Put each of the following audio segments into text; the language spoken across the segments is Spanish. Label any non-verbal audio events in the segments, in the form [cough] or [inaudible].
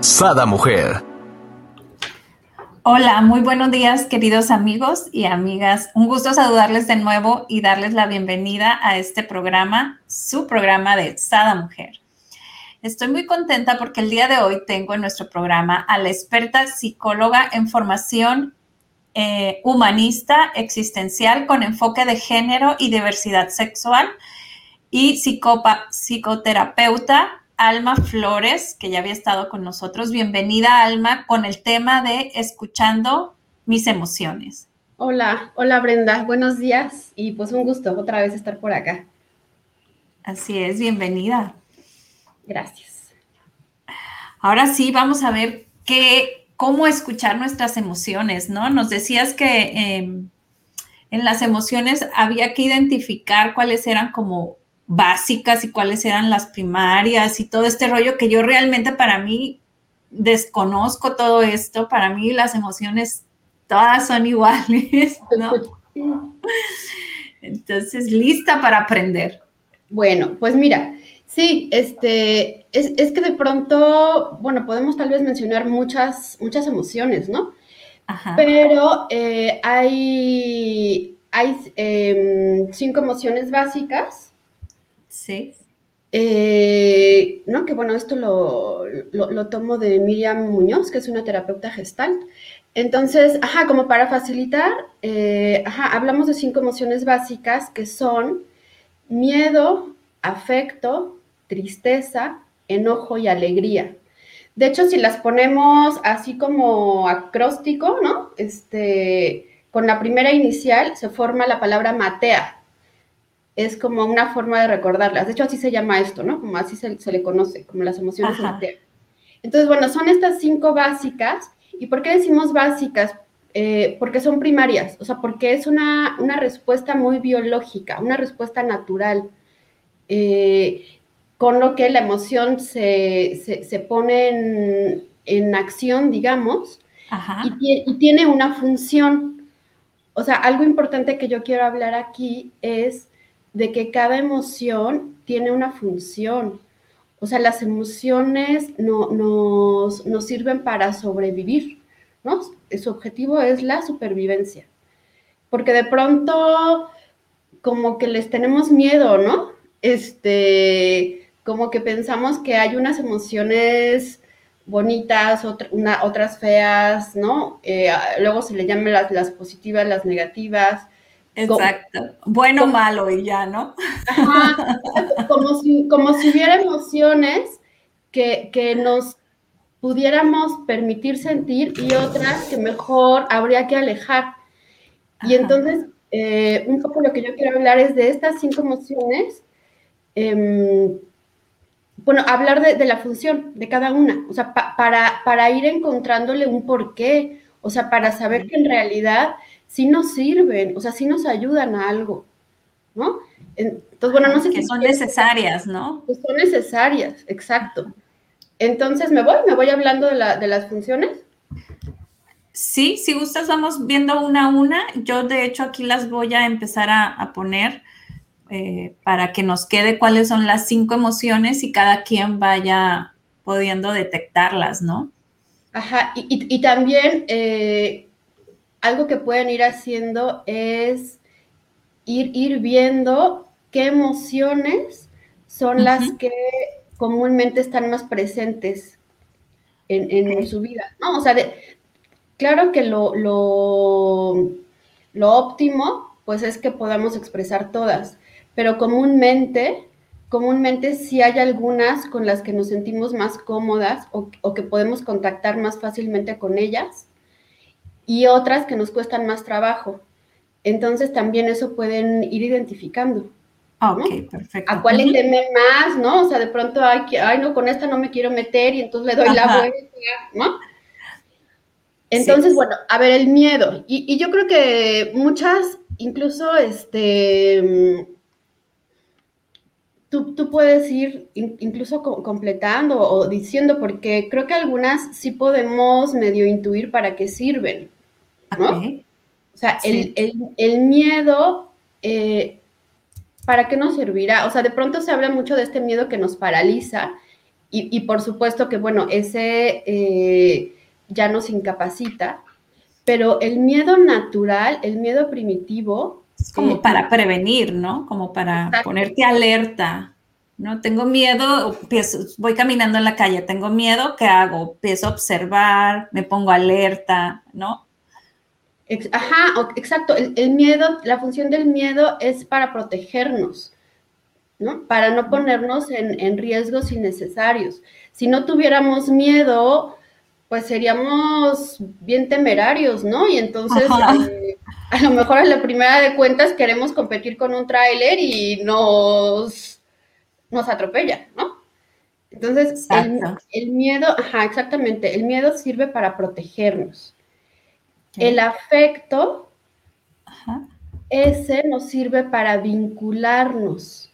Sada Mujer. Hola, muy buenos días queridos amigos y amigas. Un gusto saludarles de nuevo y darles la bienvenida a este programa, su programa de Sada Mujer. Estoy muy contenta porque el día de hoy tengo en nuestro programa a la experta psicóloga en formación eh, humanista existencial con enfoque de género y diversidad sexual y psicoterapeuta Alma Flores, que ya había estado con nosotros. Bienvenida, Alma, con el tema de escuchando mis emociones. Hola, hola Brenda, buenos días y pues un gusto otra vez estar por acá. Así es, bienvenida. Gracias. Ahora sí, vamos a ver qué, cómo escuchar nuestras emociones, ¿no? Nos decías que em, en las emociones había que identificar cuáles eran como básicas y cuáles eran las primarias y todo este rollo que yo realmente para mí desconozco todo esto, para mí las emociones todas son iguales, [laughs] ¿no? Entonces, lista para aprender. Bueno, pues mira, sí, este, es, que de pronto, bueno, podemos tal vez mencionar muchas, muchas emociones, ¿no? Ajá. Pero eh, hay, hay em, cinco emociones básicas Sí. Eh, no, que bueno, esto lo, lo, tomo de Miriam Muñoz, que es una terapeuta gestal. Entonces, ajá, como para facilitar, eh, ajá, hablamos de cinco emociones básicas que son miedo, afecto, tristeza, enojo y alegría. De hecho, si las ponemos así como acróstico, ¿no? Este, con la primera inicial se forma la palabra matea, es como una forma de recordarlas. De hecho, así se llama esto, ¿no? Como así se, le conoce, como las emociones Entonces, bueno, son estas cinco básicas. ¿Y por qué decimos básicas? Eh, porque son primarias, o sea, porque es una, respuesta muy biológica, una respuesta natural, eh, con lo que la emoción se, pone en, acción, digamos, y, y tiene una función. O sea, algo importante que yo quiero hablar aquí es de que cada emoción tiene una función. O sea, las emociones no, nos, sirven para sobrevivir, ¿no? Su objetivo es la supervivencia. Porque de pronto, como que les tenemos miedo, ¿no? Este, como que pensamos que hay unas emociones bonitas, otras feas, ¿no? Eh, luego se le llaman las, las positivas, las negativas Exacto. Bueno o malo y ya, ¿no? Como si, como si hubiera emociones que, nos pudiéramos permitir sentir y otras que mejor habría que alejar. Y entonces, eh, un poco lo que yo quiero hablar es de estas cinco emociones. Em, bueno, hablar de, la función de cada una, o sea, para, para ir encontrándole un porqué, o sea, para saber que en realidad sí nos sirven, o sea, sí nos ayudan a algo, ¿no? Entonces, bueno, no sé que son necesarias, ¿no? Que son necesarias, exacto. Entonces, ¿me voy? ¿Me voy hablando de, las funciones? Sí, si gustas, vamos viendo una a una. Yo, de hecho, aquí las voy a empezar a, poner eh, para que nos quede cuáles son las cinco emociones y cada quien vaya pudiendo detectarlas, ¿no? Ajá, y, también eh, algo que pueden ir haciendo es ir, ir viendo qué emociones son las que comúnmente están más presentes en, su vida. No, o sea, claro que lo, lo, lo, óptimo, pues es que podamos expresar todas, pero comúnmente, comúnmente sí hay algunas con las que nos sentimos más cómodas o, o que podemos contactar más fácilmente con ellas y otras que nos cuestan más trabajo. Entonces también eso pueden ir identificando. Ok, perfecto. ¿A cuál le teme más, no? O sea, de pronto, ay, ay, no, con esta no me quiero meter y entonces le doy la vuelta, ¿no? Entonces, bueno, a ver, el miedo. Y, yo creo que muchas, incluso, este, tú, tú puedes ir incluso completando o diciendo, porque creo que algunas sí podemos medio intuir para qué sirven, ¿no? O sea, el, miedo, eh, ¿para qué nos servirá? O sea, de pronto se habla mucho de este miedo que nos paraliza y, por supuesto que, bueno, ese... Eh, ya nos incapacita, pero el miedo natural, el miedo primitivo... Es como eh, para prevenir, ¿no? Como para ponerte alerta, ¿no? Tengo miedo, voy caminando en la calle, tengo miedo, ¿qué hago? Empiezo a observar, me pongo alerta, ¿no? Ajá, exacto. El, miedo, la función del miedo es para protegernos, ¿no? Para no ponernos en, en riesgos innecesarios. Si no tuviéramos miedo, pues seríamos bien temerarios, ¿no? Y entonces, eh, a lo mejor en la primera de cuentas queremos competir con un tráiler y nos, nos atropella, ¿no? Entonces, el, miedo, ajá, exactamente, el miedo sirve para protegernos. El afecto, ese nos sirve para vincularnos,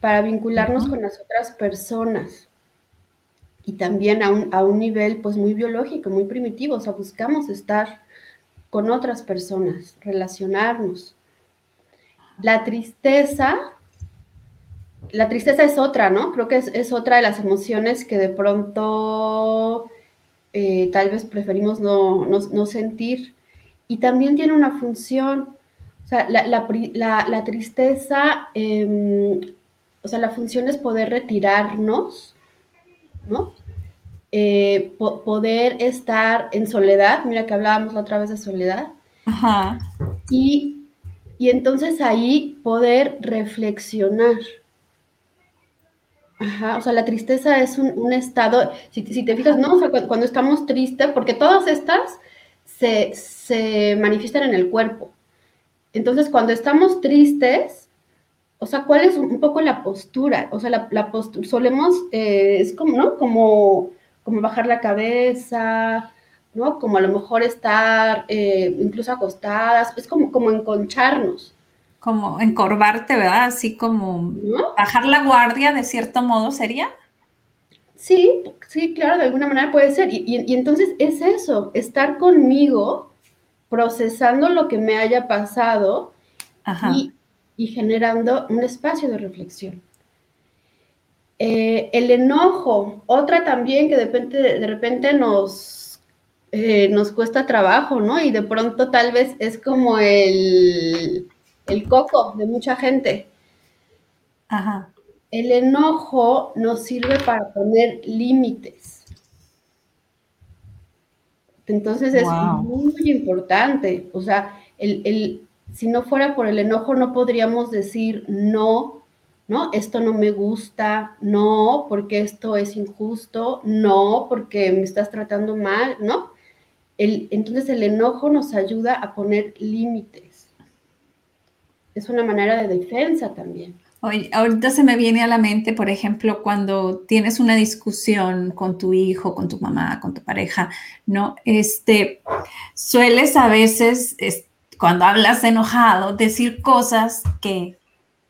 para vincularnos con las otras personas. Y también a un, a un nivel pues muy biológico, muy primitivo, o sea, buscamos estar con otras personas, relacionarnos. La tristeza, la tristeza es otra, ¿no? Creo que es, otra de las emociones que de pronto eh, tal vez preferimos no, no, sentir. Y también tiene una función, o sea, la, la, tristeza, em, o sea, la función es poder retirarnos ¿no? Eh, poder estar en soledad, mira que hablábamos la otra vez de soledad, Ajá. Y, entonces ahí poder reflexionar. Ajá, o sea, la tristeza es un, estado, si, te fijas, ¿no? O sea, cuando, estamos tristes, porque todas estas se, manifiestan en el cuerpo. Entonces, cuando estamos tristes, o sea, ¿cuál es un poco la postura? O sea, la, postura, solemos, eh, es como, ¿no? Como como bajar la cabeza, ¿no? Como a lo mejor estar eh, incluso acostadas, es como, como enconcharnos. Como encorvarte, ¿verdad? Así como bajar la guardia de cierto modo sería. Sí, sí, claro, de alguna manera puede ser. Y, entonces es eso, estar conmigo, procesando lo que me haya pasado y, y generando un espacio de reflexión. Eh, el enojo, otra también que de repente, de repente nos, eh, nos cuesta trabajo, ¿no? Y de pronto tal vez es como el, el coco de mucha gente. Ajá. El enojo nos sirve para poner límites. Entonces es muy, importante. O sea, el, si no fuera por el enojo no podríamos decir no ¿no? Esto no me gusta, no, porque esto es injusto, no, porque me estás tratando mal, ¿no? El, entonces el enojo nos ayuda a poner límites. Es una manera de defensa también. Oye, ahorita se me viene a la mente, por ejemplo, cuando tienes una discusión con tu hijo, con tu mamá, con tu pareja, ¿no? Este, sueles a veces, cuando hablas enojado, decir cosas que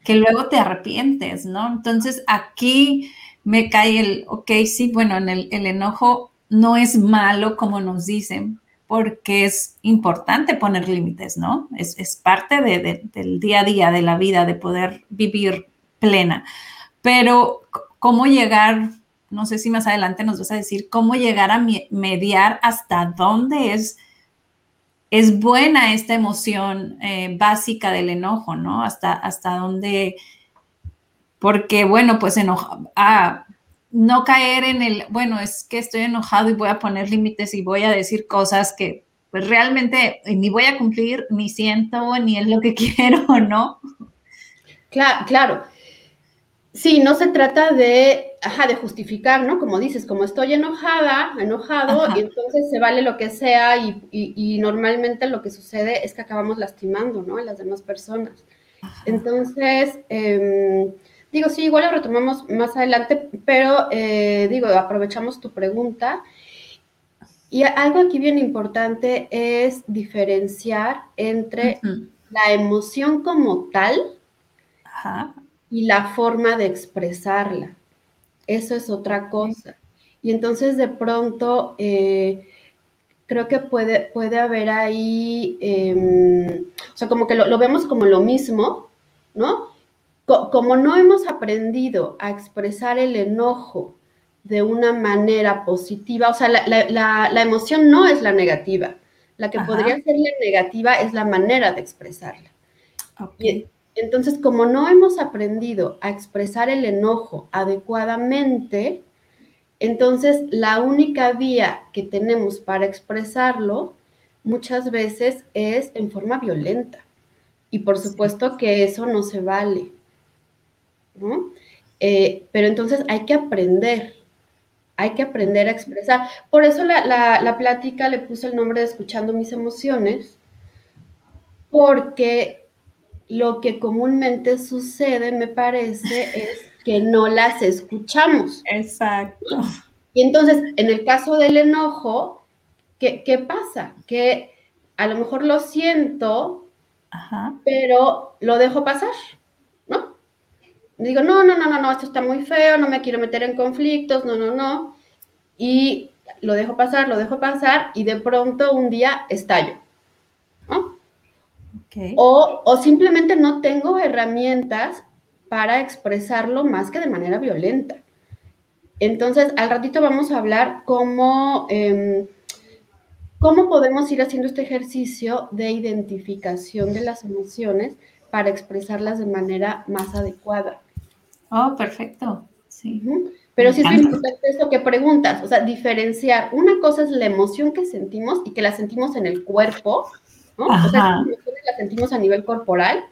que luego te arrepientes, ¿no? Entonces aquí me cae el, ok, sí, bueno, en el, enojo no es malo como nos dicen, porque es importante poner límites, ¿no? Es, parte del día a día, de la vida, de poder vivir plena. Pero, ¿cómo llegar? No sé si más adelante nos vas a decir cómo llegar a mediar hasta dónde es es buena esta emoción eh, básica del enojo, ¿no? Hasta, hasta dónde, porque bueno, pues enoja, ah, no caer en el, bueno, es que estoy enojado y voy a poner límites y voy a decir cosas que pues realmente ni voy a cumplir, ni siento, ni es lo que [laughs] quiero, ¿no? Claro, claro. Sí, no se trata de, ajá, de justificar, ¿no? Como dices, como estoy enojada, enojado, y entonces se vale lo que sea y, normalmente lo que sucede es que acabamos lastimando, ¿no? A las demás personas. Entonces, em, digo, sí, igual lo retomamos más adelante, pero eh, digo, aprovechamos tu pregunta. Y algo aquí bien importante es diferenciar entre la emoción como tal y la forma de expresarla. Eso es otra cosa. Y entonces de pronto eh, creo que puede, puede haber ahí, em, o sea, como que lo, vemos como lo mismo, ¿no? Como no hemos aprendido a expresar el enojo de una manera positiva, o sea, la, emoción no es la negativa, la que podría ser la negativa es la manera de expresarla. entonces, como no hemos aprendido a expresar el enojo adecuadamente, entonces la única vía que tenemos para expresarlo muchas veces es en forma violenta. Y por supuesto que eso no se vale. ¿No? Eh, pero entonces hay que aprender, hay que aprender a expresar. Por eso la, plática le puse el nombre de Escuchando mis emociones, porque lo que comúnmente sucede, me parece, es que no las escuchamos. Exacto. Y entonces, en el caso del enojo, ¿qué, pasa? Que a lo mejor lo siento, pero lo dejo pasar. Digo, no, no, no, no, no, esto está muy feo, no me quiero meter en conflictos, no, no, no. Y lo dejo pasar, lo dejo pasar y de pronto un día estallo. ¿no? O, o, simplemente no tengo herramientas para expresarlo más que de manera violenta. Entonces, al ratito vamos a hablar cómo, em, cómo podemos ir haciendo este ejercicio de identificación de las emociones para expresarlas de manera más adecuada. Oh, perfecto. Sí. Pero sí es importante eso que preguntas, o sea, diferenciar. Una cosa es la emoción que sentimos y que la sentimos en el cuerpo, ¿no? O sea, la sentimos a nivel corporal.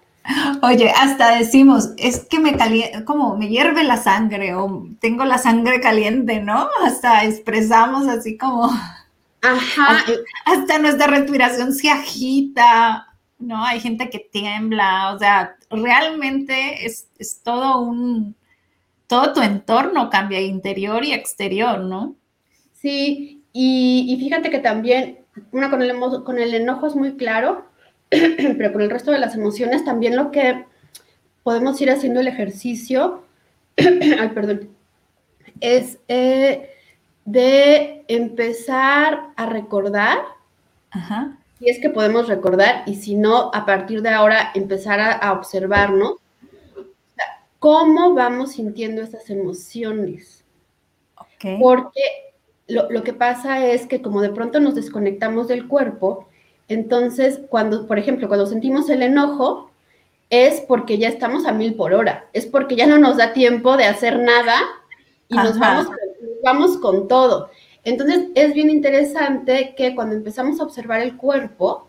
Oye, hasta decimos, es que me caliente, como me hierve la sangre o tengo la sangre caliente, ¿no? Hasta expresamos así como. Ajá. [laughs] hasta nuestra respiración se agita, ¿no? Hay gente que tiembla, o sea, realmente es, todo un, todo tu entorno cambia interior y exterior, ¿no? Sí, y, fíjate que también, una con el, con el enojo es muy claro, [clears throat] pero con el resto de las emociones también lo que podemos ir haciendo el ejercicio, [clears throat] ay, perdón, es eh, de empezar a recordar Ajá si es que podemos recordar y si no, a partir de ahora empezar a, observarnos cómo vamos sintiendo esas emociones. Porque lo, lo, que pasa es que como de pronto nos desconectamos del cuerpo, entonces cuando, por ejemplo, cuando sentimos el enojo, es porque ya estamos a mil por hora, es porque ya no nos da tiempo de hacer nada y nos vamos, nos vamos con todo. Entonces, es bien interesante que cuando empezamos a observar el cuerpo,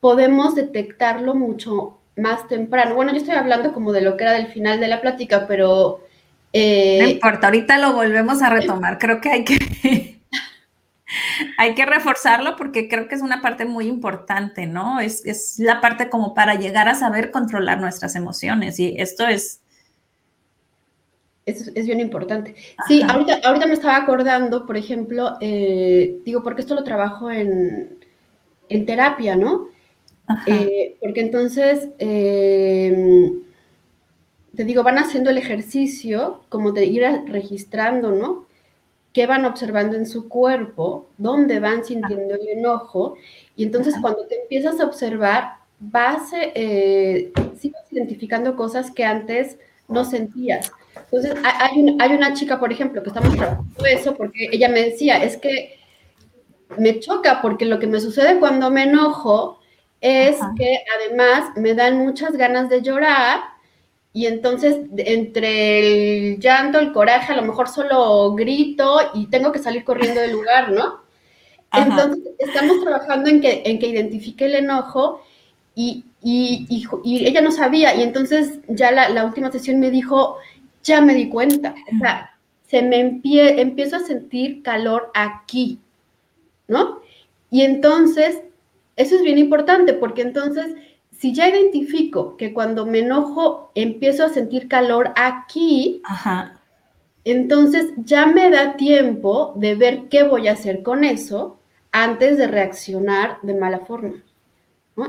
podemos detectarlo mucho más temprano. Bueno, yo estoy hablando como de lo que era del final de la plática, pero... Eh, no importa, ahorita lo volvemos a retomar. Creo que hay que... [laughs] hay que reforzarlo porque creo que es una parte muy importante, ¿no? Es, es, la parte como para llegar a saber controlar nuestras emociones y esto es es, bien importante. Sí, ahorita, ahorita me estaba acordando, por ejemplo, eh, digo, porque esto lo trabajo en, terapia, ¿no? Eh, porque entonces, em, te digo, van haciendo el ejercicio como de ir registrando, ¿no? qué van observando en su cuerpo, dónde van sintiendo el enojo, y entonces cuando te empiezas a observar, vas, eh, identificando cosas que antes no sentías. Entonces, hay, hay una chica, por ejemplo, que estamos trabajando eso porque ella me decía, es que me choca porque lo que me sucede cuando me enojo es que además me dan muchas ganas de llorar y entonces entre el llanto, el coraje, a lo mejor solo grito y tengo que salir corriendo del lugar, ¿no? Entonces estamos trabajando en que, en que identifique el enojo y, y, y, ella no sabía y entonces ya la, la última sesión me dijo, ya me di cuenta. O sea, se me empiezo a sentir calor aquí, ¿no? Y entonces, eso es bien importante porque entonces, si ya identifico que cuando me enojo empiezo a sentir calor aquí, Entonces ya me da tiempo de ver qué voy a hacer con eso antes de reaccionar de mala forma.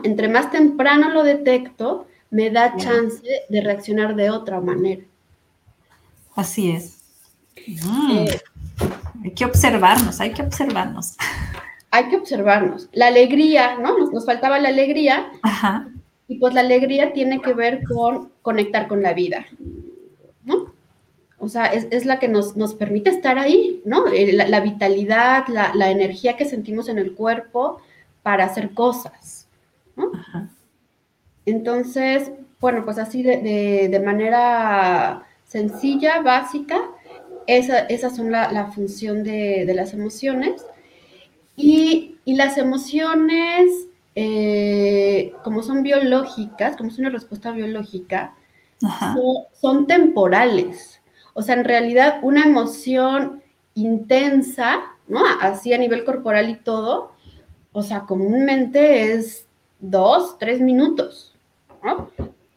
Entre más temprano lo detecto, me da chance de reaccionar de otra manera. Así es. Mm. Eh, hay que observarnos, hay que observarnos. Hay que observarnos. La alegría, ¿no? Nos, faltaba la alegría. Ajá. Y pues la alegría tiene que ver con conectar con la vida, ¿no? O sea, es, la que nos, permite estar ahí, ¿no? Eh, la, vitalidad, la, energía que sentimos en el cuerpo para hacer cosas, ¿no? Ajá. Entonces, bueno, pues así de, manera sencilla, básica, esa, esas son la, función de, las emociones. Y, las emociones, eh, como son biológicas, como es una respuesta biológica, son, temporales. O sea, en realidad una emoción intensa, ¿no? Así a nivel corporal y todo, o sea, comúnmente es dos, tres minutos,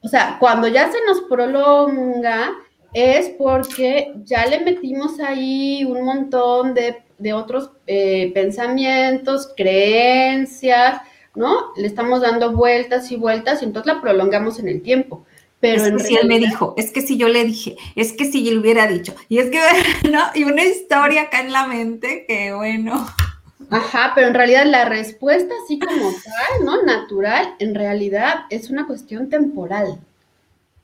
O sea, cuando ya se nos prolonga es porque ya le metimos ahí un montón de, otros eh, pensamientos, creencias, ¿no? Le estamos dando vueltas y vueltas y entonces la prolongamos en el tiempo. Pero es que si él me dijo, es que si yo le dije, es que si él hubiera dicho, y es que, [laughs] ¿no? Y una historia acá en la mente que, bueno. Ajá, pero en realidad la respuesta, así como tal, ¿no? Natural, en realidad es una cuestión temporal,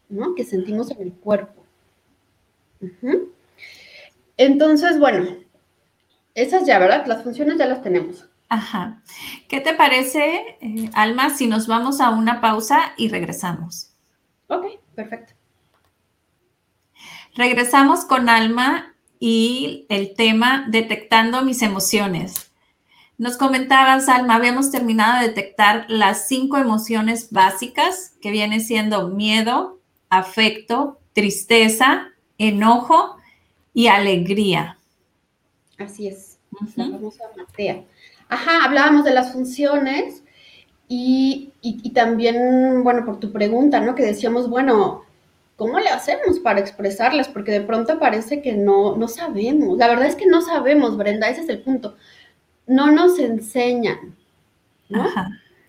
¿no? Que sentimos en el cuerpo. Entonces, bueno, esas ya, ¿verdad? Las funciones ya las tenemos. Ajá. ¿Qué te parece, eh, Alma, si nos vamos a una pausa y regresamos? Ok, perfecto. Regresamos con Alma y el tema detectando mis emociones. Nos comentabas, Alma, habíamos terminado de detectar las cinco emociones básicas que vienen siendo miedo, afecto, tristeza, enojo y alegría. Así es. Ajá, hablábamos de las funciones y, también, bueno, por tu pregunta, ¿no? Que decíamos, bueno, ¿cómo le hacemos para expresarlas? Porque de pronto parece que no, no sabemos. La verdad es que no sabemos, Brenda, ese es el punto. No nos enseñan, ¿no?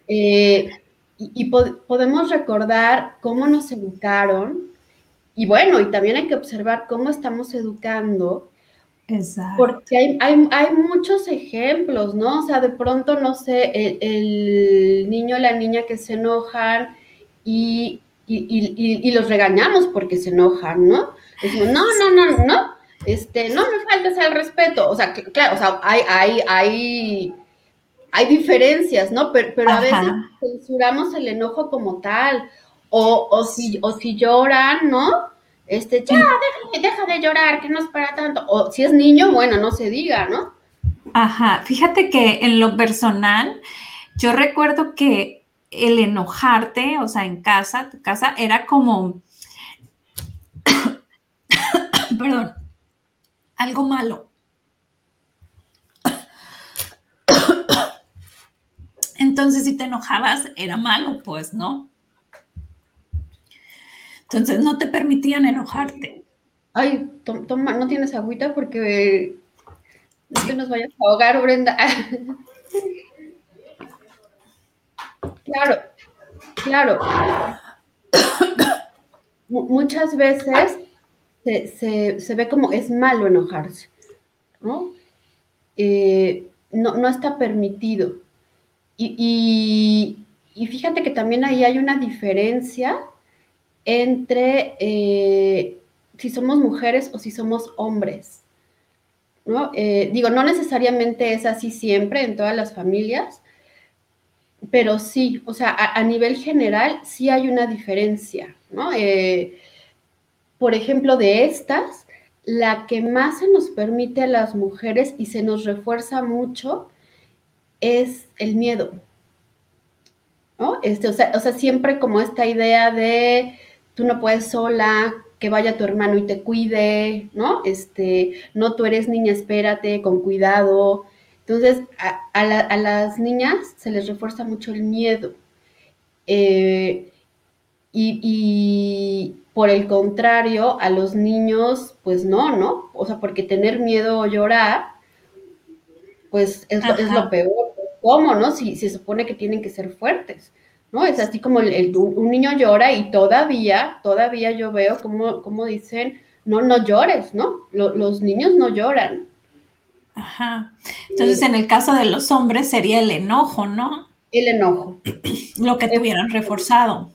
Eh, y, podemos recordar cómo nos educaron, y bueno, y también hay que observar cómo estamos educando. Exacto. Porque hay, muchos ejemplos, ¿no? O sea, de pronto, no sé, el, niño o la niña que se enojan y, los regañamos porque se enojan, ¿no? Decimos, no, no, no, no, este, no me faltes al respeto. O sea, claro, o sea, hay, hay, hay, hay diferencias, ¿no? Pero, pero a veces censuramos el enojo como tal o, o, si, o si lloran, ¿no? Este, ya, deja, de llorar, que no es para tanto. O si es niño, bueno, no se diga, ¿no? Ajá, fíjate que en lo personal, yo recuerdo que el enojarte, o sea, en casa, tu casa, era como, [coughs] perdón, algo malo. [coughs] Entonces, si te enojabas, era malo, pues, ¿no? Entonces no te permitían enojarte. Ay, toma, no tienes agüita porque no te nos vayas a ahogar, Brenda. [laughs] claro, claro. Muchas veces se, ve como es malo enojarse, ¿no? Eh, no, está permitido. y, fíjate que también ahí hay una diferencia entre eh, si somos mujeres o si somos hombres. ¿no? Eh, digo, no necesariamente es así siempre en todas las familias, pero sí, o sea, a, nivel general sí hay una diferencia, ¿no? Eh, por ejemplo, de estas, la que más se nos permite a las mujeres y se nos refuerza mucho es el miedo. ¿no? Este, o sea, siempre como esta idea de tú no puedes sola, que vaya tu hermano y te cuide, ¿no? Este, no, tú eres niña, espérate, con cuidado. Entonces, a, las niñas se les refuerza mucho el miedo. Eh, y, por el contrario, a los niños, pues no, ¿no? O sea, porque tener miedo o llorar, pues es, lo, peor. ¿Cómo, no? Si, se supone que tienen que ser fuertes, ¿no? Es así como el, un niño llora y todavía, todavía yo veo como, como dicen, no, no llores, ¿no? los niños no lloran. Ajá. Entonces, en el caso de los hombres sería el enojo, ¿no? El enojo. [clears throat] Lo que tuvieran reforzado.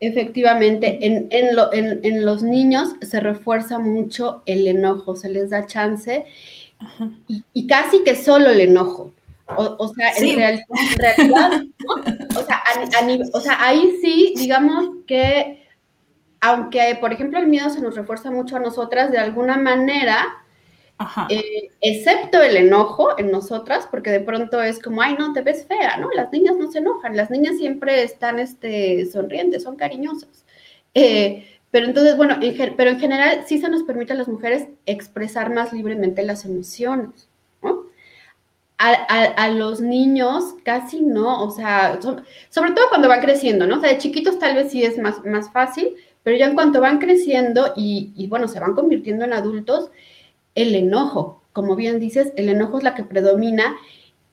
Efectivamente, en, en, los niños se refuerza mucho el enojo, se les da chance y, casi que solo el enojo. O, sea, en, realidad, o, sea, ahí sí, digamos que, aunque por ejemplo el miedo se nos refuerza mucho a nosotras, de alguna manera eh, excepto el enojo en nosotras, porque de pronto es como, ay, no, te ves fea, ¿no? Las niñas no se enojan, las niñas siempre están este, sonrientes, son cariñosas. Eh, pero entonces, bueno, pero en general sí se nos permite a las mujeres expresar más libremente las emociones. A, los niños casi no, o sea, sobre todo cuando van creciendo, ¿no? O sea, de chiquitos tal vez sí es más, más fácil, pero ya en cuanto van creciendo y, bueno, se van convirtiendo en adultos, el enojo. Como bien dices, el enojo es la que predomina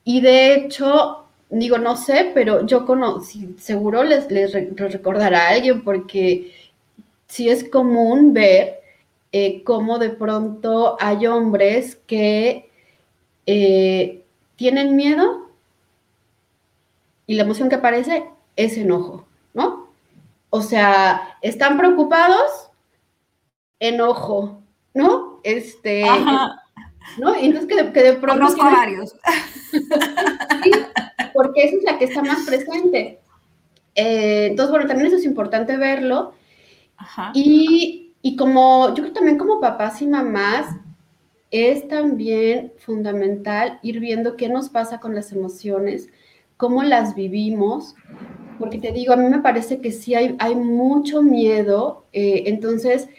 y de hecho, digo, no sé, pero yo conocí, seguro les, les, recordará a alguien porque sí es común ver eh, cómo de pronto hay hombres que eh, tienen miedo y la emoción que aparece es enojo, ¿no? O sea, están preocupados, enojo, ¿no? Este, ¿no? entonces que de, que de pronto... Conozco varios. [laughs] porque esa es la que está más presente. Eh, entonces, bueno, también eso es importante verlo. Y, y como, yo creo también como papás y mamás, es también fundamental ir viendo qué nos pasa con las emociones, cómo las vivimos, porque te digo, a mí me parece que sí hay, hay mucho miedo, eh, entonces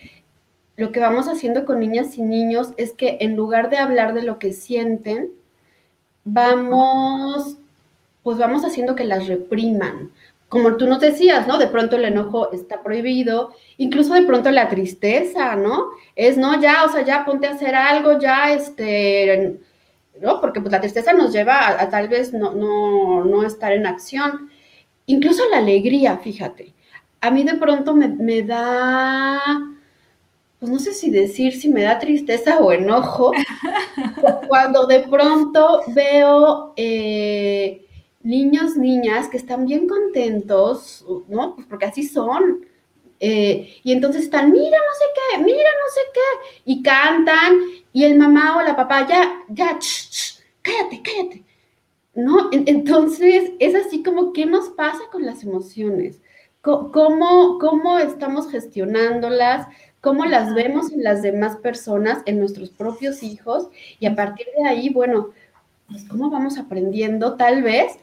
lo que vamos haciendo con niñas y niños es que en lugar de hablar de lo que sienten, vamos, pues vamos haciendo que las repriman. Como tú nos decías, ¿no? De pronto el enojo está prohibido, incluso de pronto la tristeza, ¿no? Es, no, ya, o sea, ya ponte a hacer algo, ya, este, ¿no? Porque pues la tristeza nos lleva a, tal vez no, no, no, estar en acción. Incluso la alegría, fíjate. A mí de pronto me, me da pues no sé si decir si me da tristeza o enojo, [laughs] cuando de pronto veo eh, niños, niñas que están bien contentos, ¿no? Pues porque así son. Eh, y entonces están, mira no sé qué, mira no sé qué, y cantan, y el mamá o la papá, ya, ya, cállate, cállate. ¿No? Entonces es así como, ¿qué nos pasa con las emociones? ¿Cómo, cómo estamos gestionándolas? cómo las vemos en las demás personas, en nuestros propios hijos, y a partir de ahí, bueno, pues cómo vamos aprendiendo tal vez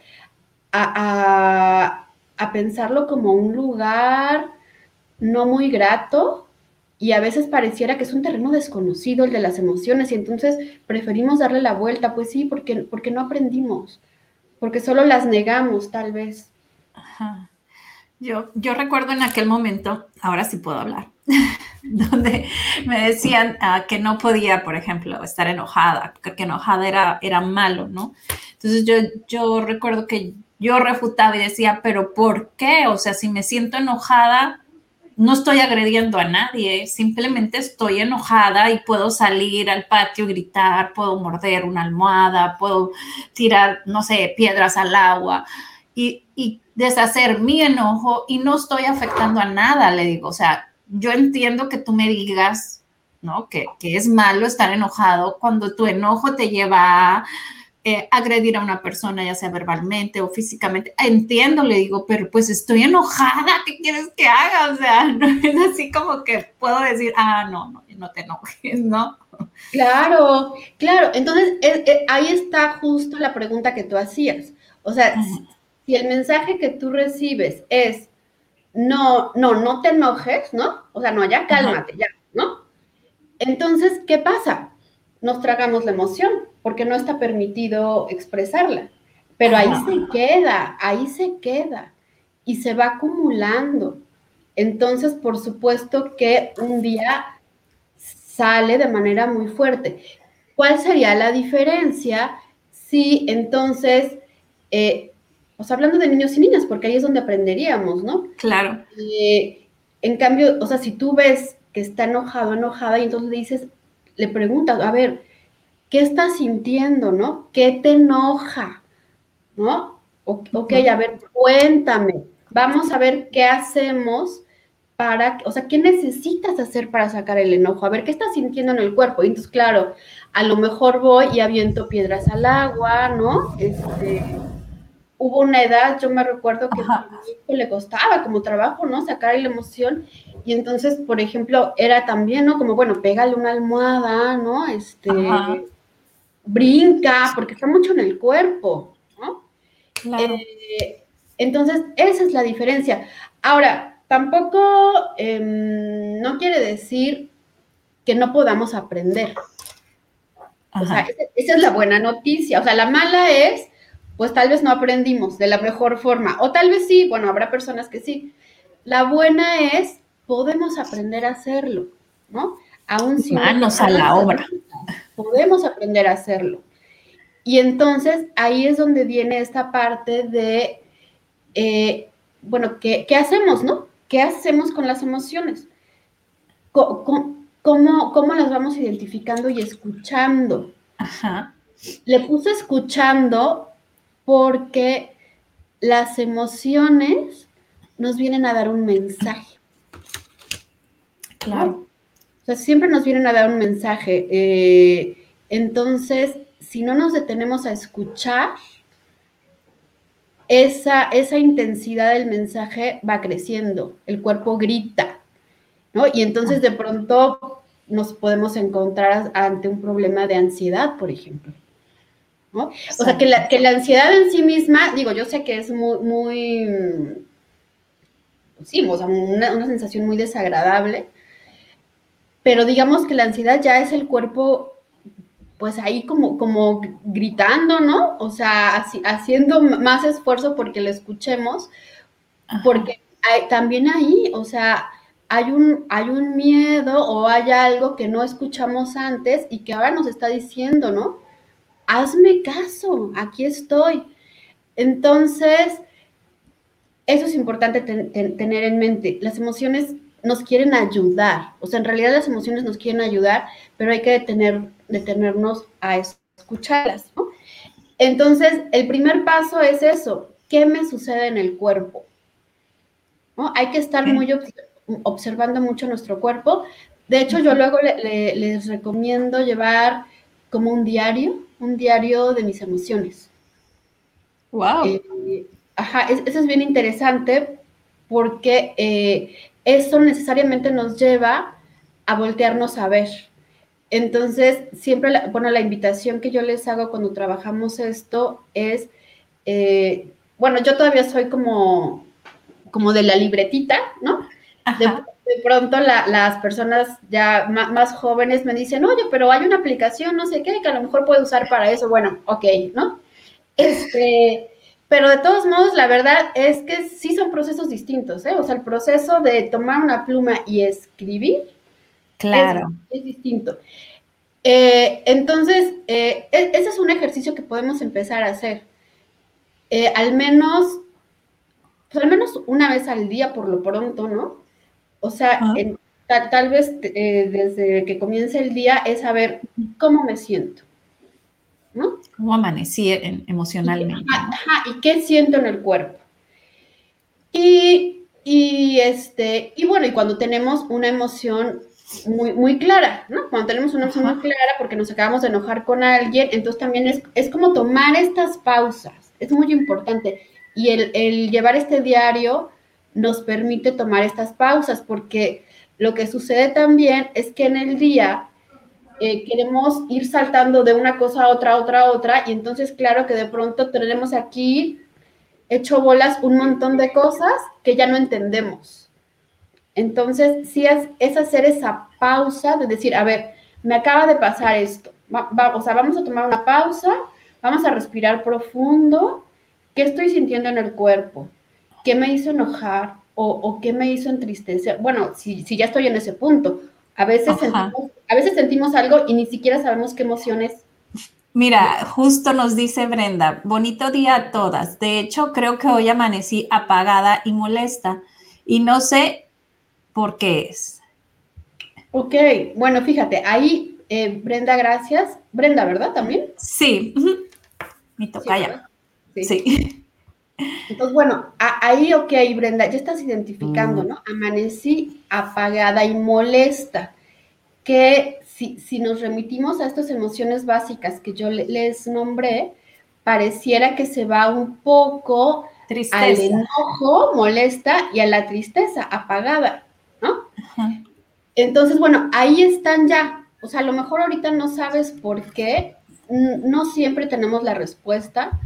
a, pensarlo como un lugar no muy grato, y a veces pareciera que es un terreno desconocido el de las emociones y entonces preferimos darle la vuelta, pues sí, porque, porque no aprendimos, porque solo las negamos tal vez. Yo, yo recuerdo en aquel momento, ahora sí puedo hablar, [laughs] donde me decían ah, que no podía, por ejemplo, estar enojada, que enojada era, era malo, ¿no? Entonces yo, yo recuerdo que yo refutaba y decía, pero ¿por qué? O sea, si me siento enojada, no estoy agrediendo a nadie, simplemente estoy enojada y puedo salir al patio, gritar, puedo morder una almohada, puedo tirar, no sé, piedras al agua y, y deshacer mi enojo y no estoy afectando a nada, le digo, o sea, yo entiendo que tú me digas, ¿no? Que, es malo estar enojado cuando tu enojo te lleva a eh, agredir a una persona, ya sea verbalmente o físicamente. Entiendo, le digo, pero pues estoy enojada, ¿qué quieres que haga? O sea, [laughs] no es así como que puedo decir, ah, no, no, no te enojes, ¿no? Claro, claro. Entonces, ahí está justo la pregunta que tú hacías. O sea, si el mensaje que tú recibes es no, no, no te enojes, ¿no? O sea, no, ya cálmate, ya, ¿no? Entonces, ¿qué pasa? Nos tragamos la emoción porque no está permitido expresarla, pero ahí se queda, ahí se queda y se va acumulando. entonces por supuesto que un día sale de manera muy fuerte. ¿Cuál sería la diferencia si entonces, eh, o hablando de niños y niñas, porque ahí es donde aprenderíamos, ¿no? Claro. Eh, en cambio, o sea, si tú ves que está enojado, enojada, y entonces le dices, le preguntas, a ver, ¿qué estás sintiendo, no? ¿Qué te enoja? ¿No? ok, a ver, cuéntame. Vamos a ver qué hacemos para, o sea, ¿qué necesitas hacer para sacar el enojo? A ver, ¿qué estás sintiendo en el cuerpo? Y entonces, claro, a lo mejor voy y aviento piedras al agua, ¿no? Este, hubo una edad, yo me recuerdo que a mi le costaba como trabajo, ¿no? Sacar la emoción. Y entonces, por ejemplo, era también, ¿no? Como, bueno, pégale una almohada, ¿no? Este, brinca, porque está mucho en el cuerpo, ¿no? Eh, entonces, esa es la diferencia. Ahora, tampoco em, no quiere decir que no podamos aprender. O sea, esa es la buena noticia. O sea, la mala es pues tal vez no aprendimos de la mejor forma, o tal vez sí, bueno, habrá personas que sí. La buena es, podemos aprender a hacerlo, ¿no? Aún si Manos a la obra. Podemos aprender a hacerlo. Y entonces ahí es donde viene esta parte de, eh, bueno, ¿qué, hacemos, no? ¿Qué hacemos con las emociones? ¿Cómo, cómo, las vamos identificando y escuchando? Ajá. Le puse escuchando porque las emociones nos vienen a dar un mensaje. Claro. O sea, siempre nos vienen a dar un mensaje. Eh, entonces, si no nos detenemos a escuchar, esa, esa intensidad del mensaje va creciendo, el cuerpo grita, ¿no? Y entonces de pronto nos podemos encontrar ante un problema de ansiedad, por ejemplo. O sea, que la, que la ansiedad en sí misma, digo, yo sé que es muy, muy sí, o sea, una, sensación muy desagradable, pero digamos que la ansiedad ya es el cuerpo, pues ahí como, como gritando, ¿no? O sea, haciendo más esfuerzo porque lo escuchemos, porque también ahí, o sea, hay un, hay un miedo o hay algo que no escuchamos antes y que ahora nos está diciendo, ¿no? Hazme caso, aquí estoy. Entonces, eso es importante tener en mente. Las emociones nos quieren ayudar, o sea, en realidad las emociones nos quieren ayudar, pero hay que detener, detenernos a escucharlas. ¿no? Entonces, el primer paso es eso, ¿qué me sucede en el cuerpo? ¿No? Hay que estar muy observando mucho nuestro cuerpo. De hecho, yo luego les recomiendo llevar como un diario, un diario de mis emociones. Wow. Eh, ajá, eso es bien interesante porque eh, eso necesariamente nos lleva a voltearnos a ver. Entonces, siempre, bueno, la invitación que yo les hago cuando trabajamos esto es, eh, bueno, yo todavía soy como, como de la libretita, ¿no? Ajá de pronto las personas ya más, jóvenes me dicen, oye, pero hay una aplicación, no sé qué, que a lo mejor puedo usar para eso. Bueno, ok, ¿no? Este, pero de todos modos, la verdad es que sí son procesos distintos, ¿eh? O sea, el proceso de tomar una pluma y escribir. Claro. Es, distinto. Eh, entonces, eh, e, ese es un ejercicio que podemos empezar a hacer. Eh, al menos, pues al menos una vez al día por lo pronto, ¿no? O sea, tal, vez eh, desde que comience el día es saber cómo me siento. ¿no? ¿Cómo amanecí emocionalmente? Ajá, y qué siento en el cuerpo. Y, y, este, y bueno, y cuando tenemos una emoción muy, muy clara, ¿no? Cuando tenemos una emoción muy clara porque nos acabamos de enojar con alguien, entonces también es, es como tomar estas pausas, es muy importante. Y el, el llevar este diario nos permite tomar estas pausas, porque lo que sucede también es que en el día eh, queremos ir saltando de una cosa a otra, a otra, a otra, y entonces claro que de pronto tenemos aquí hecho bolas un montón de cosas que ya no entendemos. Entonces, sí es, hacer esa pausa de decir, a ver, me acaba de pasar esto. vamos a tomar una pausa, vamos a respirar profundo. ¿Qué estoy sintiendo en el cuerpo? ¿Qué me hizo enojar? o, qué me hizo entristecer. Bueno, si, si ya estoy en ese punto, a veces, sentimos, a veces sentimos algo y ni siquiera sabemos qué emociones. Mira, justo nos dice Brenda, bonito día a todas. De hecho, creo que hoy amanecí apagada y molesta y no sé por qué es. Ok, bueno, fíjate, ahí, eh, Brenda, gracias. Brenda, ¿verdad? También. Sí, mi tocaya. sí. Entonces, bueno, ahí, ok, Brenda, ya estás identificando, mm. ¿no? Amanecí apagada y molesta. Que si, nos remitimos a estas emociones básicas que yo les nombré, pareciera que se va un poco al enojo, molesta, y a la tristeza, apagada, ¿no? Entonces, bueno, ahí están ya. O sea, a lo mejor ahorita no sabes por qué, no siempre tenemos la respuesta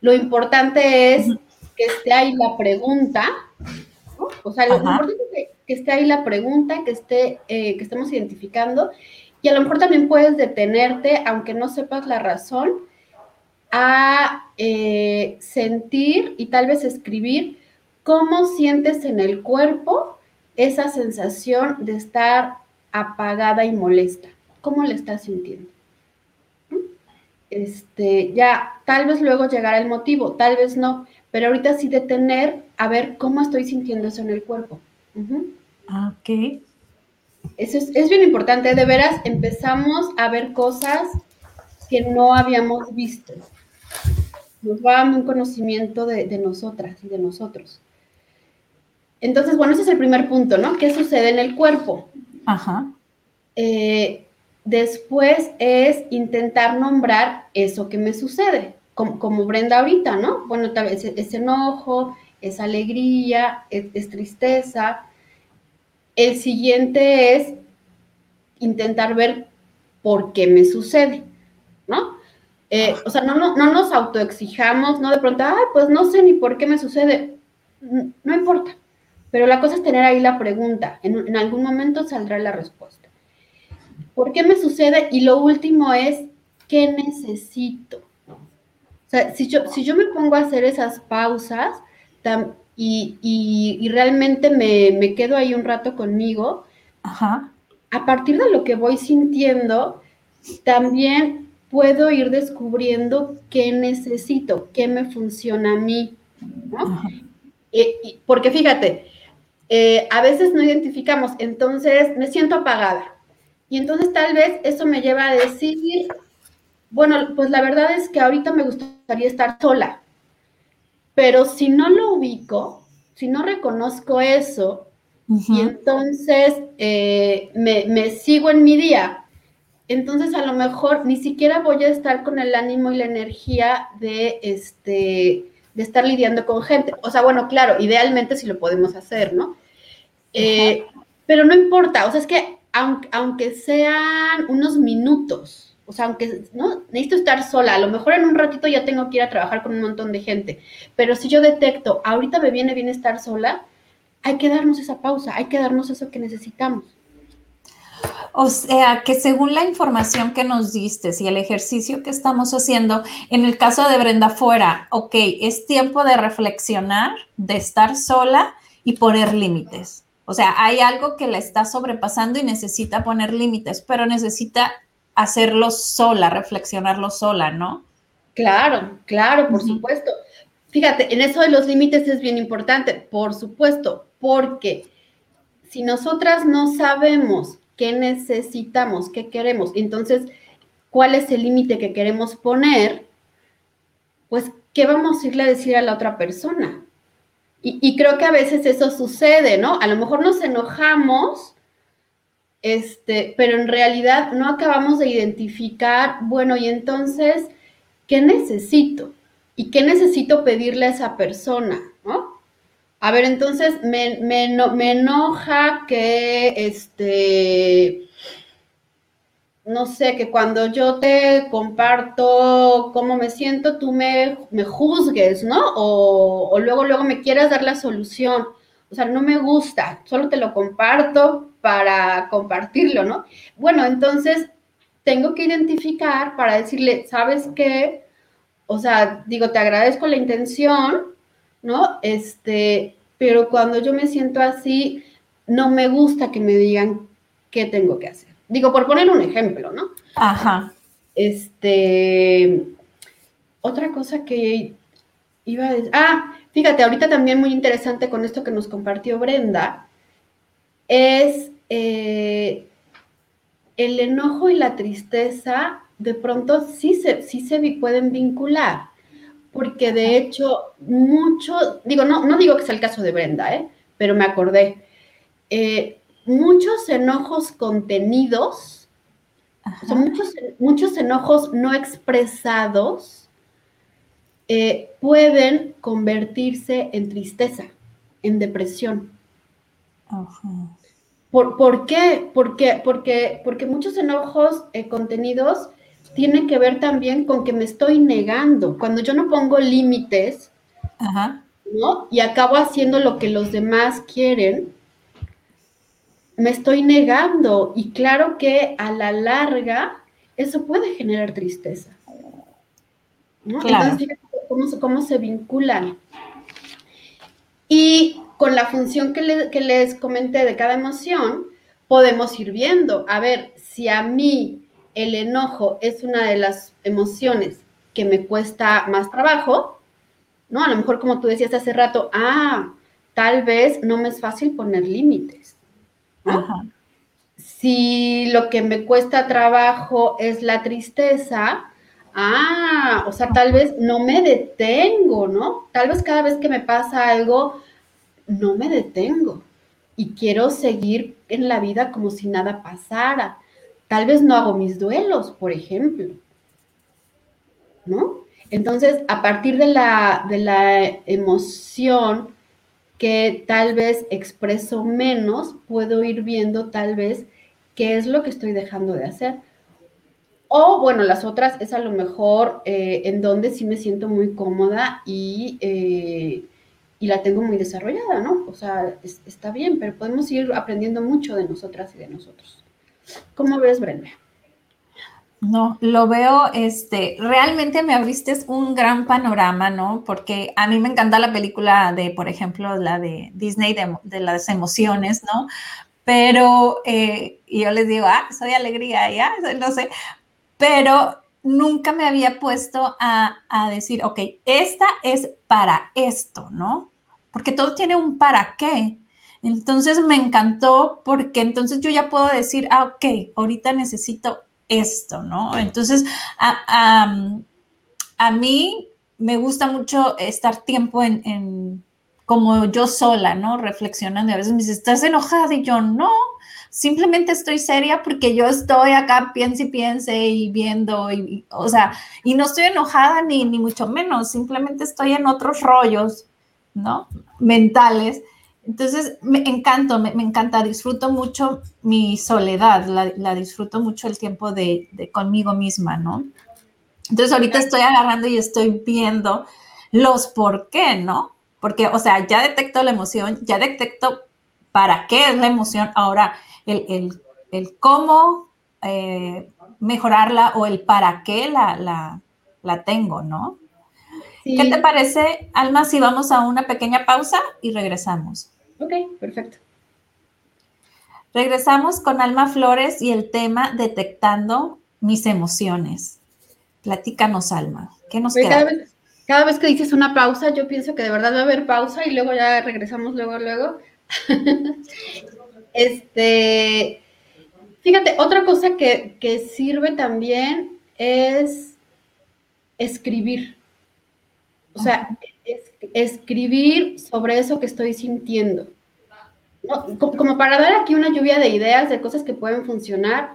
lo importante es que esté ahí la pregunta, ¿no? O sea, lo importante es que, esté ahí la pregunta, que, esté, eh, que estemos identificando, y a lo mejor también puedes detenerte, aunque no sepas la razón, a eh, sentir y tal vez escribir cómo sientes en el cuerpo esa sensación de estar apagada y molesta. ¿Cómo le estás sintiendo? Este, ya tal vez luego llegará el motivo, tal vez no, pero ahorita sí detener a ver cómo estoy sintiendo eso en el cuerpo. Ah, ok. Eso es, bien importante, de veras empezamos a ver cosas que no habíamos visto. Nos va un conocimiento de, nosotras y de nosotros. Entonces, bueno, ese es el primer punto, ¿no? ¿Qué sucede en el cuerpo? Ajá. Eh, Después es intentar nombrar eso que me sucede, como, Brenda ahorita, ¿no? Bueno, tal vez es, enojo, es alegría, es, tristeza. El siguiente es intentar ver por qué me sucede, ¿no? Eh, o sea, no, no, nos autoexijamos, no de pronto, ay, pues no sé ni por qué me sucede. No, importa. Pero la cosa es tener ahí la pregunta. en algún momento saldrá la respuesta. ¿Por qué me sucede? Y lo último es, ¿qué necesito? O sea, si yo, si yo me pongo a hacer esas pausas y, realmente me, quedo ahí un rato conmigo, a partir de lo que voy sintiendo, también puedo ir descubriendo qué necesito, qué me funciona a mí. porque fíjate, eh, a veces no identificamos, entonces me siento apagada. Y entonces tal vez eso me lleva a decir, bueno, pues la verdad es que ahorita me gustaría estar sola, pero si no lo ubico, si no reconozco eso, y entonces eh, me, sigo en mi día, entonces a lo mejor ni siquiera voy a estar con el ánimo y la energía de, este, de estar lidiando con gente. O sea, bueno, claro, idealmente si lo podemos hacer, ¿no? Eh, pero no importa, o sea, es que aunque, sean unos minutos, o sea, aunque no necesito estar sola, a lo mejor en un ratito ya tengo que ir a trabajar con un montón de gente, pero si yo detecto, ahorita me viene bien estar sola, hay que darnos esa pausa, hay que darnos eso que necesitamos. O sea, que según la información que nos diste y el ejercicio que estamos haciendo, en el caso de Brenda fuera, ok, es tiempo de reflexionar, de estar sola y poner límites. O sea, hay algo que la está sobrepasando y necesita poner límites, pero necesita hacerlo sola, reflexionarlo sola, ¿no? Claro, claro, por supuesto. Fíjate, en eso de los límites es bien importante, por supuesto, porque si nosotras no sabemos qué necesitamos, qué queremos, entonces, ¿cuál es el límite que queremos poner? Pues, ¿qué vamos a irle a decir a la otra persona? Y, creo que a veces eso sucede, ¿no? A lo mejor nos enojamos, este, pero en realidad no acabamos de identificar, bueno, y entonces, ¿qué necesito? ¿Y qué necesito pedirle a esa persona? ¿no? A ver, entonces me, me, me enoja que este no sé, que cuando yo te comparto cómo me siento, tú me, me juzgues, ¿no? O, luego, luego me quieras dar la solución. O sea, no me gusta, solo te lo comparto para compartirlo, ¿no? Bueno, entonces tengo que identificar para decirle, ¿sabes qué? O sea, digo, te agradezco la intención, ¿no? Este, pero cuando yo me siento así, no me gusta que me digan qué tengo que hacer. Digo, por poner un ejemplo, ¿no? Ajá. Este, otra cosa que iba a decir, ah, fíjate, ahorita también muy interesante con esto que nos compartió Brenda, es eh, el enojo y la tristeza de pronto sí se, sí se pueden vincular, porque de hecho mucho, digo, no, no digo que sea el caso de Brenda, ¿eh? pero me acordé, eh, muchos enojos contenidos, muchos, muchos enojos no expresados eh, pueden convertirse en tristeza, en depresión. ¿Por, qué? Porque, porque, porque muchos enojos eh, contenidos tienen que ver también con que me estoy negando. Cuando yo no pongo límites, ¿no? Y acabo haciendo lo que los demás quieren, me estoy negando. Y claro que a la larga eso puede generar tristeza. Entonces, cómo, cómo se vinculan. Y con la función que, les comenté de cada emoción, podemos ir viendo, a ver, si a mí el enojo es una de las emociones que me cuesta más trabajo, ¿no? A lo mejor como tú decías hace rato, ah, tal vez no me es fácil poner límites. Si lo que me cuesta trabajo es la tristeza, ah, o sea, tal vez no me detengo, ¿no? Tal vez cada vez que me pasa algo, no me detengo y quiero seguir en la vida como si nada pasara. Tal vez no hago mis duelos, por ejemplo. ¿No? Entonces, a partir de la, de la emoción que tal vez expreso menos, puedo ir viendo tal vez qué es lo que estoy dejando de hacer. O bueno, las otras es a lo mejor eh, en donde sí me siento muy cómoda y eh, y la tengo muy desarrollada, ¿no? O sea, está bien, pero podemos ir aprendiendo mucho de nosotras y de nosotros. ¿Cómo ves, Brenda? No, lo veo, este, realmente me abriste un gran panorama, ¿no? Porque a mí me encanta la película de, por ejemplo, la de Disney de, las emociones, ¿no? Pero eh, yo les digo, ah, soy alegría, ya, [laughs] no sé, pero nunca me había puesto a, decir, ok, esta es para esto, ¿no? Porque todo tiene un para qué. Entonces me encantó porque entonces yo ya puedo decir, ah, ok, ahorita necesito esto, ¿no? Entonces, a, mí me gusta mucho estar tiempo en, como yo sola, ¿no? Reflexionando. Y a veces me dice, ¿estás enojada? Y yo, no, simplemente estoy seria porque yo estoy acá, piense y piense y viendo, y, o sea, y no estoy enojada ni, ni mucho menos, simplemente estoy en otros rollos, ¿no? Mentales. Entonces, me encanto, me, encanta, disfruto mucho mi soledad, la, disfruto mucho el tiempo de, de, conmigo misma, ¿no? Entonces, ahorita estoy agarrando y estoy viendo los por qué, ¿no? Porque, o sea, ya detecto la emoción, ya detecto para qué es la emoción. Ahora, el, cómo eh, mejorarla o el para qué la, tengo, ¿no? ¿Qué te parece, Alma, si vamos a una pequeña pausa y regresamos? Ok, perfecto. Regresamos con Alma Flores y el tema detectando mis emociones. Platícanos, Alma. ¿Qué nos queda? Cada vez, cada vez que dices una pausa, yo pienso que de verdad va a haber pausa y luego ya regresamos luego, luego. [laughs] Este, fíjate, otra cosa que, sirve también es escribir. O sea, escribir sobre eso que estoy sintiendo. Como, para dar aquí una lluvia de ideas, de cosas que pueden funcionar.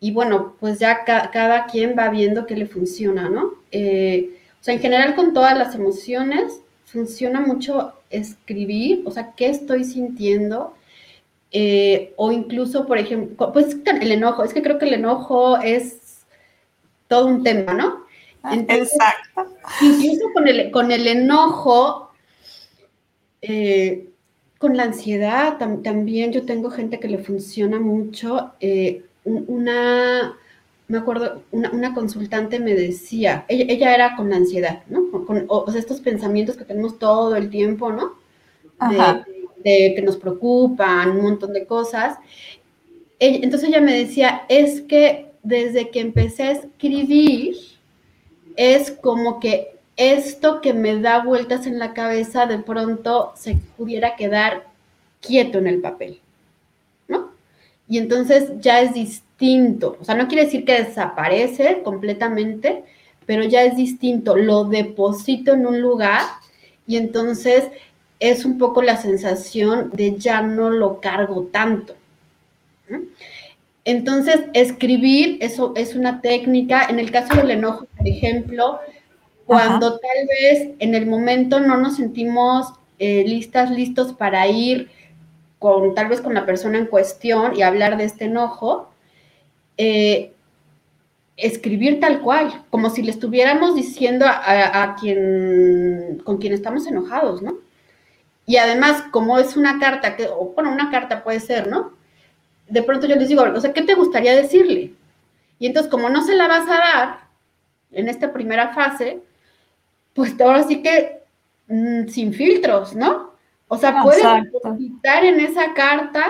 Y bueno, pues ya cada quien va viendo qué le funciona, ¿no? Eh, o sea, en general con todas las emociones funciona mucho escribir, o sea, qué estoy sintiendo eh, o incluso, por ejemplo, pues el enojo, es que creo que el enojo es todo un tema, ¿no? Exacto. Incluso con el, con el enojo, eh, con la ansiedad también yo tengo gente que le funciona mucho. Eh, una, me acuerdo, una, consultante me decía, ella, era con la ansiedad, ¿no? Con, o sea, estos pensamientos que tenemos todo el tiempo, ¿no? De, que nos preocupan, un montón de cosas. Entonces ella me decía, es que desde que empecé a escribir, es como que esto que me da vueltas en la cabeza de pronto se pudiera quedar quieto en el papel, ¿no? Y entonces ya es distinto, o sea, no quiere decir que desaparece completamente, pero ya es distinto, lo deposito en un lugar y entonces es un poco la sensación de ya no lo cargo tanto. Entonces, escribir, eso es una técnica. En el caso del enojo, por ejemplo, cuando tal vez en el momento no nos sentimos eh, listas, listos para ir con tal vez con la persona en cuestión y hablar de este enojo, eh, escribir tal cual, como si le estuviéramos diciendo a, quien con quien estamos enojados, ¿no? Y además, como es una carta, que, o bueno, una carta puede ser, ¿no? De pronto yo les digo, o sea, ¿qué te gustaría decirle? Y entonces, como no se la vas a dar en esta primera fase, pues ahora sí que mm, sin filtros, ¿no? O sea, puedes quitar en esa carta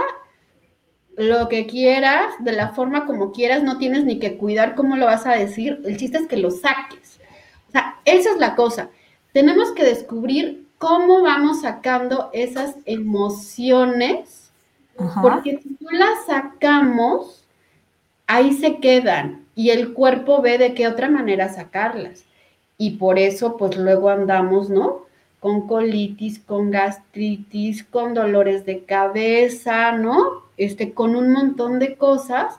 lo que quieras, de la forma como quieras, no tienes ni que cuidar cómo lo vas a decir, el chiste es que lo saques. O sea, esa es la cosa. Tenemos que descubrir cómo vamos sacando esas emociones, porque si no las sacamos, ahí se quedan y el cuerpo ve de qué otra manera sacarlas y por eso pues luego andamos, ¿no? Con colitis, con gastritis, con dolores de cabeza, ¿no? Este, con un montón de cosas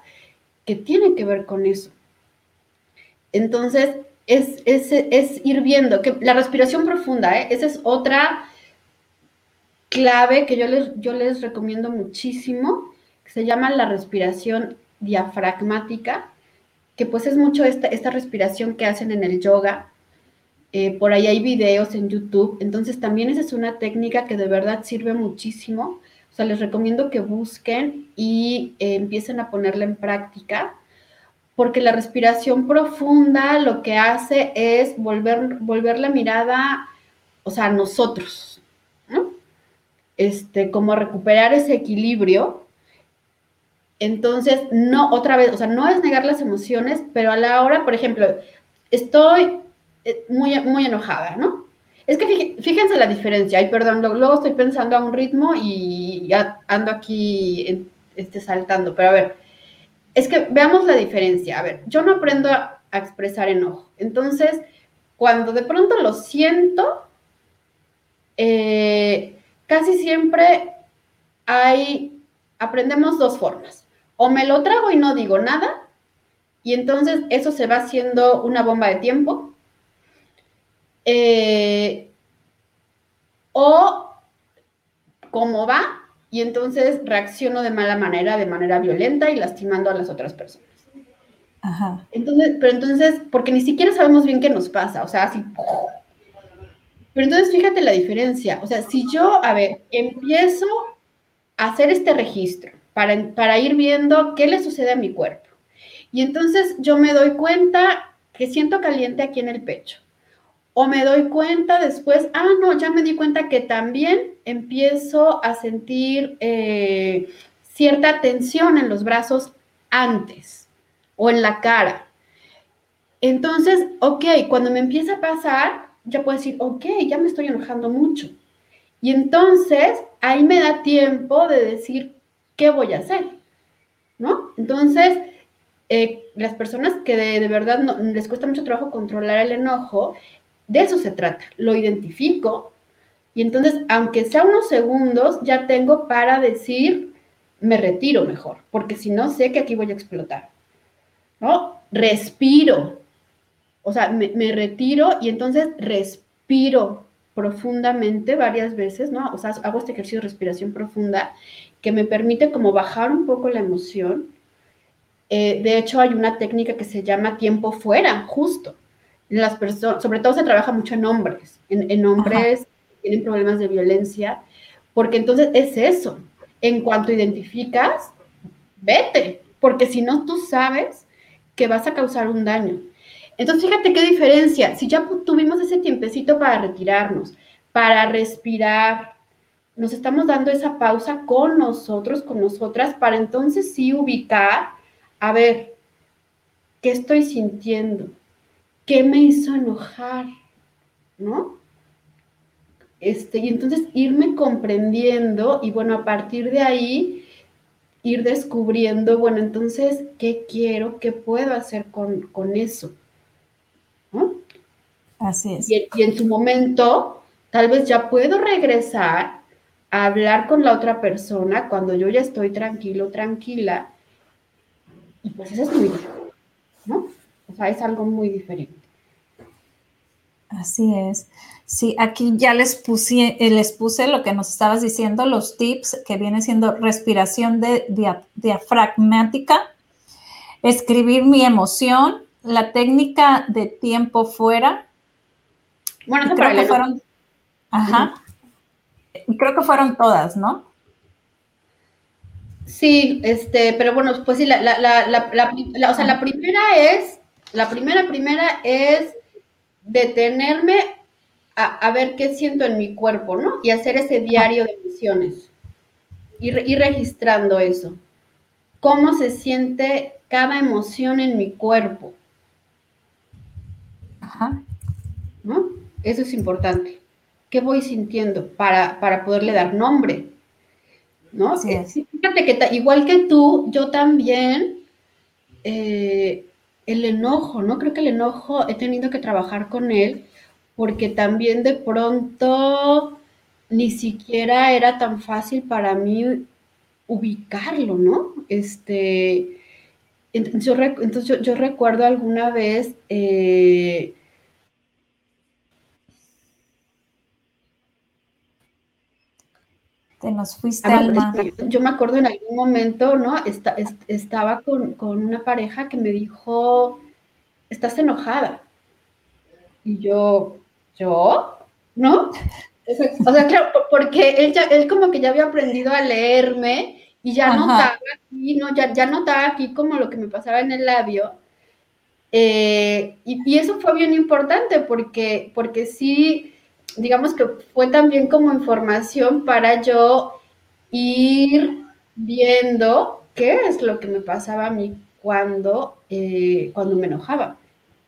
que tienen que ver con eso. Entonces, es, es, ir viendo que la respiración profunda, ¿eh? esa es otra clave que yo les, yo les recomiendo muchísimo, que se llama la respiración diafragmática, que pues es mucho esta, esta respiración que hacen en el yoga, eh, por ahí hay videos en YouTube, entonces también esa es una técnica que de verdad sirve muchísimo. O sea, les recomiendo que busquen y eh, empiecen a ponerla en práctica, porque la respiración profunda lo que hace es volver, volver la mirada, o sea, a nosotros, ¿no? Este, como recuperar ese equilibrio. Entonces, no, otra vez, o sea, no es negar las emociones, pero a la hora, por ejemplo, estoy eh, muy, muy enojada, ¿no? Es que fíjense la diferencia, ay, perdón, luego estoy pensando a un ritmo y ya ando aquí este, saltando, pero a ver, es que veamos la diferencia. A ver, yo no aprendo a, expresar enojo. Entonces, cuando de pronto lo siento, eh, casi siempre hay, aprendemos dos formas. O me lo trago y no digo nada, y entonces eso se va haciendo una bomba de tiempo, eh, o cómo va, y entonces reacciono de mala manera, de manera violenta y lastimando a las otras personas. Ajá. Entonces, pero entonces, porque ni siquiera sabemos bien qué nos pasa, o sea, así. Pero entonces fíjate la diferencia, o sea, si yo, a ver, empiezo a hacer este registro para, para ir viendo qué le sucede a mi cuerpo, y entonces yo me doy cuenta que siento caliente aquí en el pecho, o me doy cuenta después, ah, no, ya me di cuenta que también empiezo a sentir eh, cierta tensión en los brazos antes o en la cara. Entonces, ok, cuando me empieza a pasar, ya puedo decir, ok, ya me estoy enojando mucho. Y entonces ahí me da tiempo de decir qué voy a hacer, ¿no? Entonces, eh, las personas que de, verdad no, les cuesta mucho trabajo controlar el enojo, de eso se trata. Lo identifico y entonces, aunque sea unos segundos, ya tengo para decir, me retiro mejor, porque si no, sé que aquí voy a explotar. ¿No? Respiro. O sea, me, retiro y entonces respiro profundamente varias veces, ¿no? O sea, hago este ejercicio de respiración profunda que me permite como bajar un poco la emoción. Eh, de hecho, hay una técnica que se llama tiempo fuera, justo las personas, sobre todo se trabaja mucho en hombres, en, hombres que tienen problemas de violencia, porque entonces es eso. En cuanto identificas, vete, porque si no, tú sabes que vas a causar un daño. Entonces, fíjate qué diferencia. Si ya tuvimos ese tiempecito para retirarnos, para respirar, nos estamos dando esa pausa con nosotros, con nosotras, para entonces sí ubicar, a ver, ¿qué estoy sintiendo? ¿Qué me hizo enojar? ¿No? Este, y entonces irme comprendiendo y bueno, a partir de ahí ir descubriendo, bueno, entonces, ¿qué quiero? ¿Qué puedo hacer con, eso? Así es. Y, y en su momento, tal vez ya puedo regresar hablar con la otra persona cuando yo ya estoy tranquilo, tranquila. Y pues eso es muy diferente, ¿no? O sea, es algo muy diferente. Así es. Sí, aquí ya les puse, eh, les puse lo que nos estabas diciendo, los tips que viene siendo respiración de, diafragmática, escribir mi emoción, la técnica de tiempo fuera. Bueno, creo que fueron. Ajá creo que fueron todas, ¿no? Sí, este, pero bueno, pues sí, la, la, la, o sea, la primera es, la primera, primera es detenerme a, ver qué siento en mi cuerpo, ¿no? Y hacer ese diario de emociones. Ir, ir registrando eso. ¿Cómo se siente cada emoción en mi cuerpo? Ajá. ¿No? Eso es importante. ¿Qué voy sintiendo para, poderle dar nombre? ¿No? Sí, fíjate que igual que tú, yo también, eh, el enojo, ¿no? Creo que el enojo he tenido que trabajar con él porque también de pronto ni siquiera era tan fácil para mí ubicarlo, ¿no? Este, entonces yo, recuerdo alguna vez eh, nos fuiste, Alma. Yo me acuerdo en algún momento, ¿no? estaba con, una pareja que me dijo, estás enojada. Y yo, ¿yo? ¿No? O sea, claro, porque él, ya, él como que ya había aprendido a leerme y ya notaba aquí, ¿no? Ya, ya notaba aquí como lo que me pasaba en el labio. Eh, y, y, eso fue bien importante porque, porque sí, digamos que fue también como información para yo ir viendo qué es lo que me pasaba a mí cuando, eh, cuando me enojaba.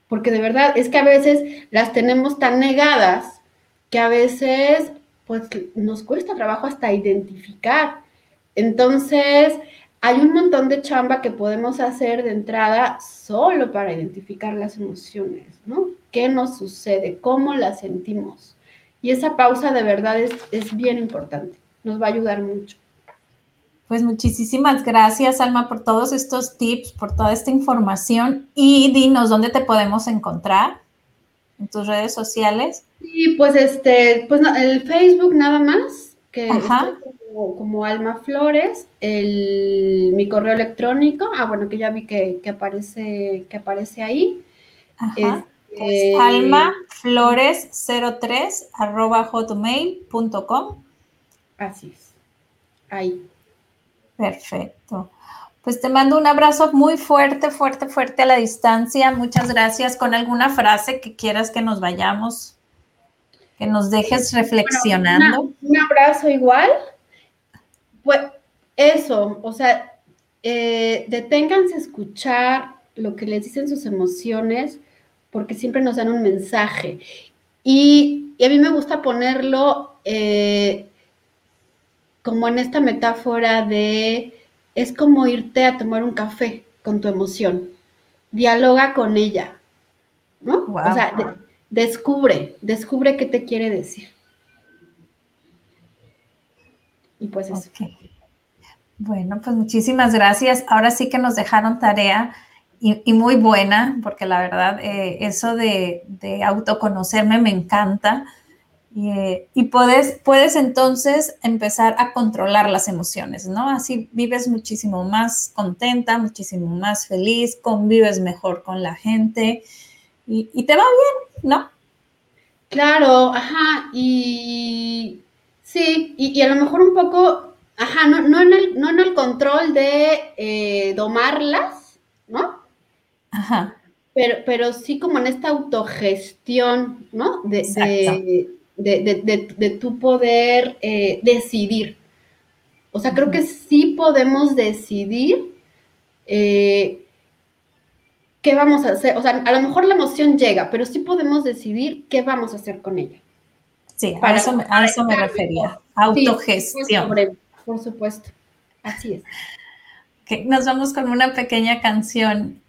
Porque de verdad es que a veces las tenemos tan negadas que a veces pues nos cuesta trabajo hasta identificar. Entonces, hay un montón de chamba que podemos hacer de entrada solo para identificar las emociones, ¿no? ¿Qué nos sucede? ¿Cómo las sentimos? Y esa pausa de verdad es, bien importante, nos va a ayudar mucho. Pues muchísimas gracias, Alma, por todos estos tips, por toda esta información y dinos dónde te podemos encontrar en tus redes sociales. Sí, pues este, pues el Facebook nada más, que es como, Alma Flores, el, mi correo electrónico, ah, bueno, que ya vi que, aparece, que aparece ahí. Ajá. Eh, almaflores03 arroba hotmail.com. Así es. Ahí. Perfecto. Pues te mando un abrazo muy fuerte, fuerte, fuerte a la distancia. Muchas gracias. Con alguna frase que quieras que nos vayamos, que nos dejes reflexionando. un abrazo igual. Pues eso, o sea, eh, deténganse a escuchar lo que les dicen sus emociones porque siempre nos dan un mensaje. Y, a mí me gusta ponerlo eh, como en esta metáfora de, es como irte a tomar un café con tu emoción, dialoga con ella, ¿no? O sea, descubre, descubre qué te quiere decir. Y pues eso. Bueno, pues muchísimas gracias. Ahora sí que nos dejaron tarea y, muy buena, porque la verdad, eh, eso de, autoconocerme me encanta. Eh, y puedes, puedes entonces empezar a controlar las emociones, ¿no? Así vives muchísimo más contenta, muchísimo más feliz, convives mejor con la gente y, te va bien, ¿no? Claro, ajá, y sí, y, a lo mejor un poco, ajá, no, no, en, el, no en el control de eh, domarlas, ¿no? Ajá. Pero, pero sí como en esta autogestión, ¿no? De, de, tu poder eh, decidir. O sea, creo que sí podemos decidir eh, qué vamos a hacer. O sea, a lo mejor la emoción llega, pero sí podemos decidir qué vamos a hacer con ella. Sí, a, eso, me refería. Autogestión. por supuesto. Así es. Nos vamos con una pequeña canción.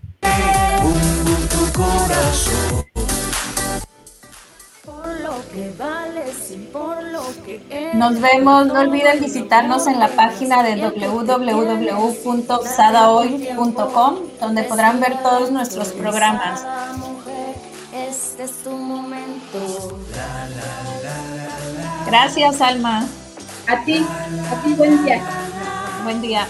Nos vemos, no olviden visitarnos en la página de www.sadahoy.com donde podrán ver todos nuestros programas. Este Gracias, Alma. A ti, a ti, buen día. Buen día.